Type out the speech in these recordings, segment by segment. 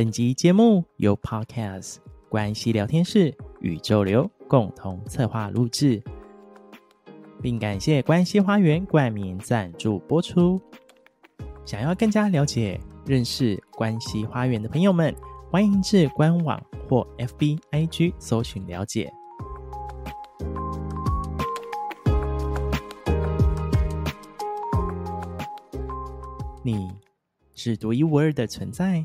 本集节目由 Podcast 关系聊天室宇宙流共同策划录制，并感谢关系花园冠名赞助播出。想要更加了解、认识关系花园的朋友们，欢迎至官网或 FB IG 搜寻了解。你是独一无二的存在，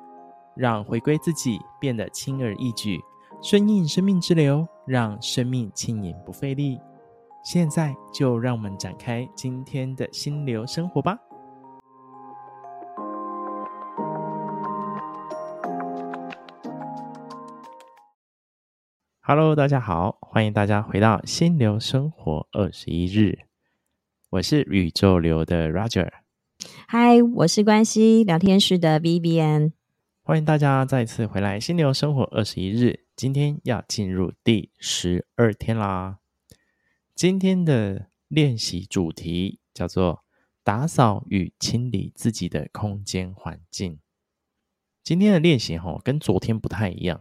让回归自己变得轻而易举，顺应生命之流，让生命轻盈不费力。现在就让我们展开今天的心流生活吧。Hello，大家好，欢迎大家回到心流生活二十一日，我是宇宙流的 Roger。嗨，我是关系聊天室的 Vivian，欢迎大家再次回来。心流生活二十一日，今天要进入第十二天啦。今天的练习主题叫做打扫与清理自己的空间环境。今天的练习哈，跟昨天不太一样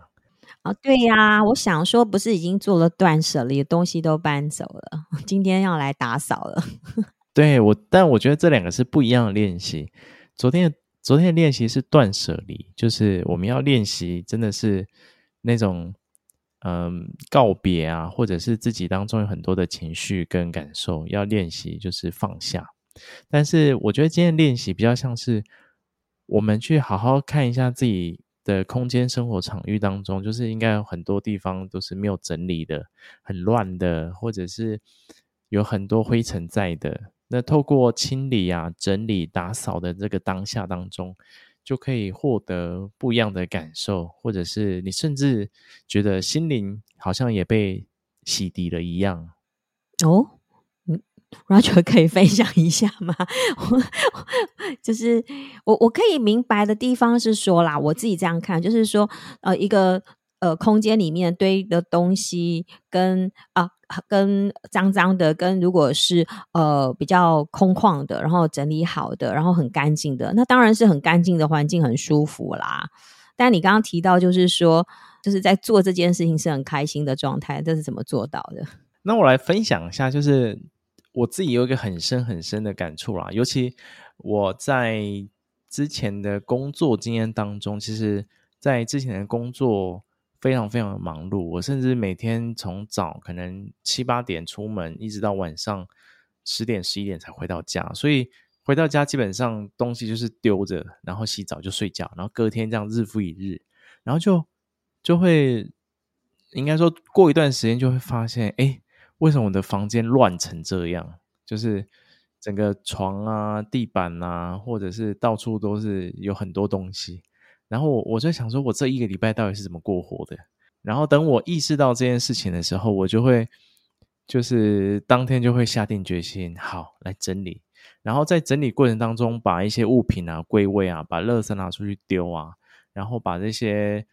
啊。对呀，我想说，不是已经做了断舍离，东西都搬走了，今天要来打扫了。对我，但我觉得这两个是不一样的练习。昨天的昨天的练习是断舍离，就是我们要练习，真的是那种嗯告别啊，或者是自己当中有很多的情绪跟感受，要练习就是放下。但是我觉得今天练习比较像是我们去好好看一下自己的空间生活场域当中，就是应该有很多地方都是没有整理的，很乱的，或者是有很多灰尘在的。那透过清理啊、整理、打扫的这个当下当中，就可以获得不一样的感受，或者是你甚至觉得心灵好像也被洗涤了一样。哦，嗯，Roger 可以分享一下吗？就是我我可以明白的地方是说啦，我自己这样看，就是说呃一个。呃，空间里面堆的东西跟啊，跟脏脏的，跟如果是呃比较空旷的，然后整理好的，然后很干净的，那当然是很干净的环境，很舒服啦。但你刚刚提到，就是说，就是在做这件事情是很开心的状态，这是怎么做到的？那我来分享一下，就是我自己有一个很深很深的感触啦，尤其我在之前的工作经验当中，其实，在之前的工作。非常非常的忙碌，我甚至每天从早可能七八点出门，一直到晚上十点十一点才回到家。所以回到家基本上东西就是丢着，然后洗澡就睡觉，然后隔天这样日复一日，然后就就会应该说过一段时间就会发现，哎，为什么我的房间乱成这样？就是整个床啊、地板啊，或者是到处都是有很多东西。然后我我就想说，我这一个礼拜到底是怎么过活的？然后等我意识到这件事情的时候，我就会就是当天就会下定决心，好，来整理。然后在整理过程当中，把一些物品啊归位啊，把垃圾拿出去丢啊，然后把这些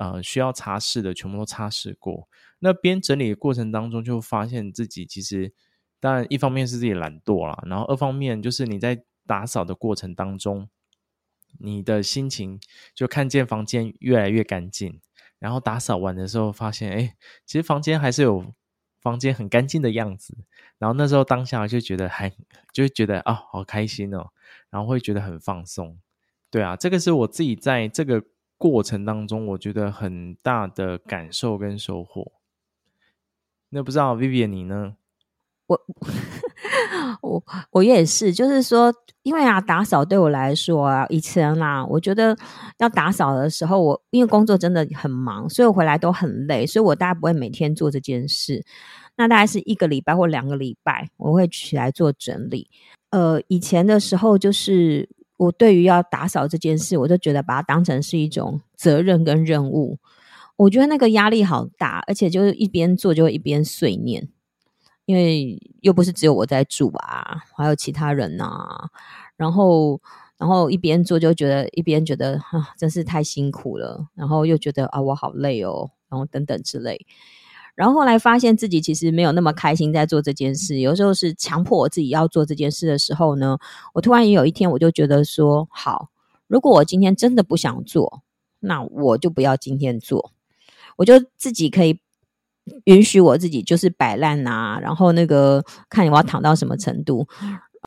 呃需要擦拭的全部都擦拭过。那边整理的过程当中，就发现自己其实，当然一方面是自己懒惰啦，然后二方面就是你在打扫的过程当中。你的心情就看见房间越来越干净，然后打扫完的时候发现，哎，其实房间还是有房间很干净的样子。然后那时候当下就觉得还就会觉得啊，好开心哦，然后会觉得很放松。对啊，这个是我自己在这个过程当中，我觉得很大的感受跟收获。那不知道 Vivian 你呢？我。我我也是，就是说，因为啊，打扫对我来说啊，以前啦，我觉得要打扫的时候，我因为工作真的很忙，所以我回来都很累，所以我大概不会每天做这件事。那大概是一个礼拜或两个礼拜，我会起来做整理。呃，以前的时候，就是我对于要打扫这件事，我就觉得把它当成是一种责任跟任务。我觉得那个压力好大，而且就是一边做就会一边碎念，因为又不是只有我在住啊，还有其他人啊，然后。然后一边做就觉得一边觉得啊，真是太辛苦了。然后又觉得啊，我好累哦。然后等等之类。然后后来发现自己其实没有那么开心在做这件事。有时候是强迫我自己要做这件事的时候呢，我突然也有一天我就觉得说，好，如果我今天真的不想做，那我就不要今天做。我就自己可以允许我自己就是摆烂啊，然后那个看你我要躺到什么程度。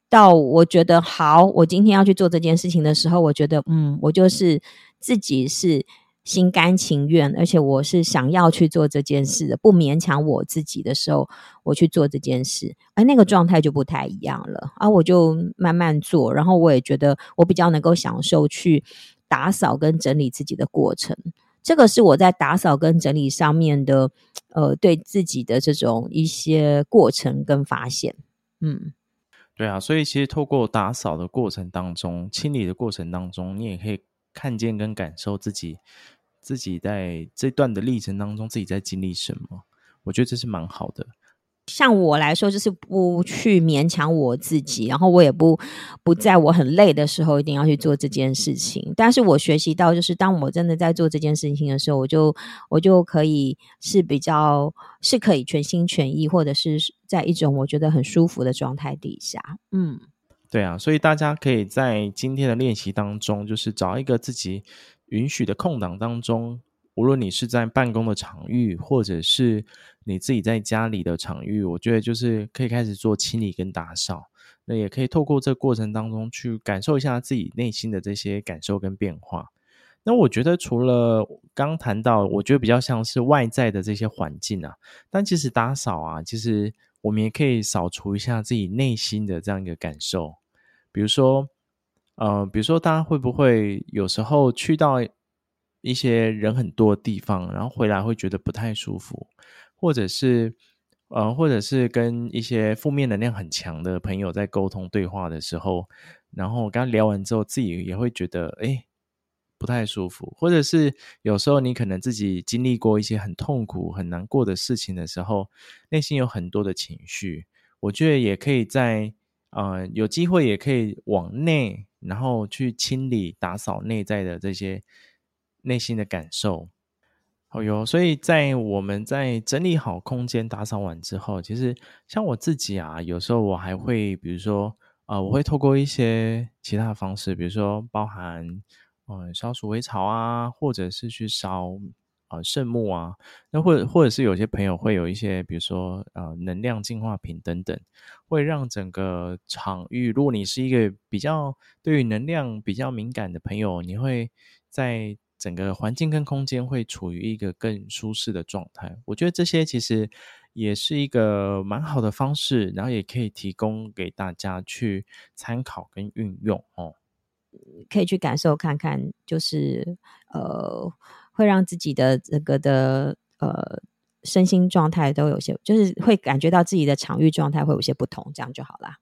到我觉得好，我今天要去做这件事情的时候，我觉得嗯，我就是自己是心甘情愿，而且我是想要去做这件事的，不勉强我自己的时候，我去做这件事，而那个状态就不太一样了啊！我就慢慢做，然后我也觉得我比较能够享受去打扫跟整理自己的过程。这个是我在打扫跟整理上面的，呃，对自己的这种一些过程跟发现，嗯。对啊，所以其实透过打扫的过程当中、清理的过程当中，你也可以看见跟感受自己自己在这段的历程当中自己在经历什么。我觉得这是蛮好的。像我来说，就是不去勉强我自己，然后我也不不在我很累的时候一定要去做这件事情。但是我学习到，就是当我真的在做这件事情的时候，我就我就可以是比较是可以全心全意，或者是在一种我觉得很舒服的状态底下。嗯，对啊，所以大家可以在今天的练习当中，就是找一个自己允许的空档当中。无论你是在办公的场域，或者是你自己在家里的场域，我觉得就是可以开始做清理跟打扫。那也可以透过这个过程当中去感受一下自己内心的这些感受跟变化。那我觉得除了刚谈到，我觉得比较像是外在的这些环境啊，但其实打扫啊，其实我们也可以扫除一下自己内心的这样一个感受。比如说，呃，比如说大家会不会有时候去到一些人很多地方，然后回来会觉得不太舒服，或者是呃，或者是跟一些负面能量很强的朋友在沟通对话的时候，然后刚聊完之后，自己也会觉得诶不太舒服，或者是有时候你可能自己经历过一些很痛苦、很难过的事情的时候，内心有很多的情绪，我觉得也可以在呃有机会也可以往内，然后去清理、打扫内在的这些。内心的感受，好哟。所以在我们在整理好空间、打扫完之后，其实像我自己啊，有时候我还会，比如说，呃，我会透过一些其他的方式，比如说包含，嗯、呃，烧鼠尾草啊，或者是去烧啊、呃、圣木啊，那或者或者是有些朋友会有一些，比如说呃能量净化品等等，会让整个场域，如果你是一个比较对于能量比较敏感的朋友，你会在整个环境跟空间会处于一个更舒适的状态，我觉得这些其实也是一个蛮好的方式，然后也可以提供给大家去参考跟运用哦。可以去感受看看，就是呃，会让自己的这个的呃身心状态都有些，就是会感觉到自己的场域状态会有些不同，这样就好啦。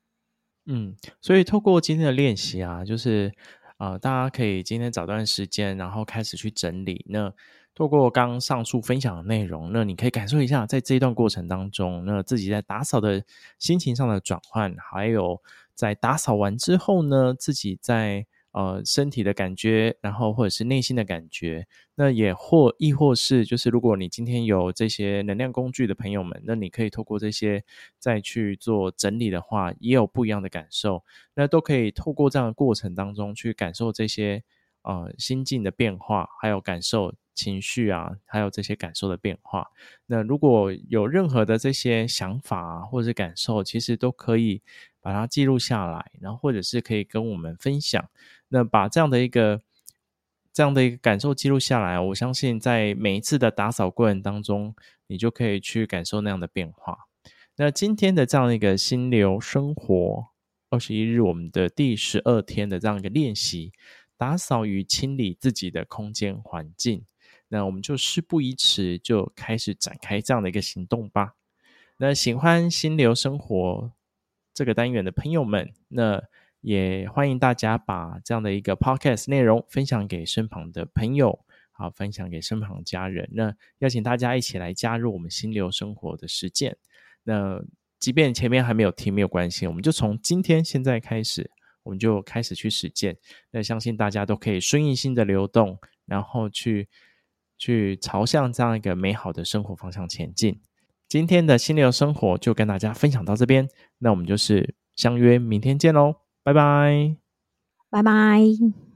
嗯，所以透过今天的练习啊，就是。啊、大家可以今天找段时间，然后开始去整理。那透过刚上述分享的内容，那你可以感受一下，在这一段过程当中，那自己在打扫的心情上的转换，还有在打扫完之后呢，自己在。呃，身体的感觉，然后或者是内心的感觉，那也或亦或是，就是如果你今天有这些能量工具的朋友们，那你可以透过这些再去做整理的话，也有不一样的感受。那都可以透过这样的过程当中去感受这些呃心境的变化，还有感受情绪啊，还有这些感受的变化。那如果有任何的这些想法啊，或者感受，其实都可以把它记录下来，然后或者是可以跟我们分享。那把这样的一个这样的一个感受记录下来，我相信在每一次的打扫过程当中，你就可以去感受那样的变化。那今天的这样一个心流生活二十一日，我们的第十二天的这样一个练习，打扫与清理自己的空间环境。那我们就事不宜迟，就开始展开这样的一个行动吧。那喜欢心流生活这个单元的朋友们，那。也欢迎大家把这样的一个 podcast 内容分享给身旁的朋友，好分享给身旁家人。那邀请大家一起来加入我们心流生活的实践。那即便前面还没有听，没有关系，我们就从今天现在开始，我们就开始去实践。那相信大家都可以顺应心的流动，然后去去朝向这样一个美好的生活方向前进。今天的心流生活就跟大家分享到这边，那我们就是相约明天见喽，拜拜，拜拜。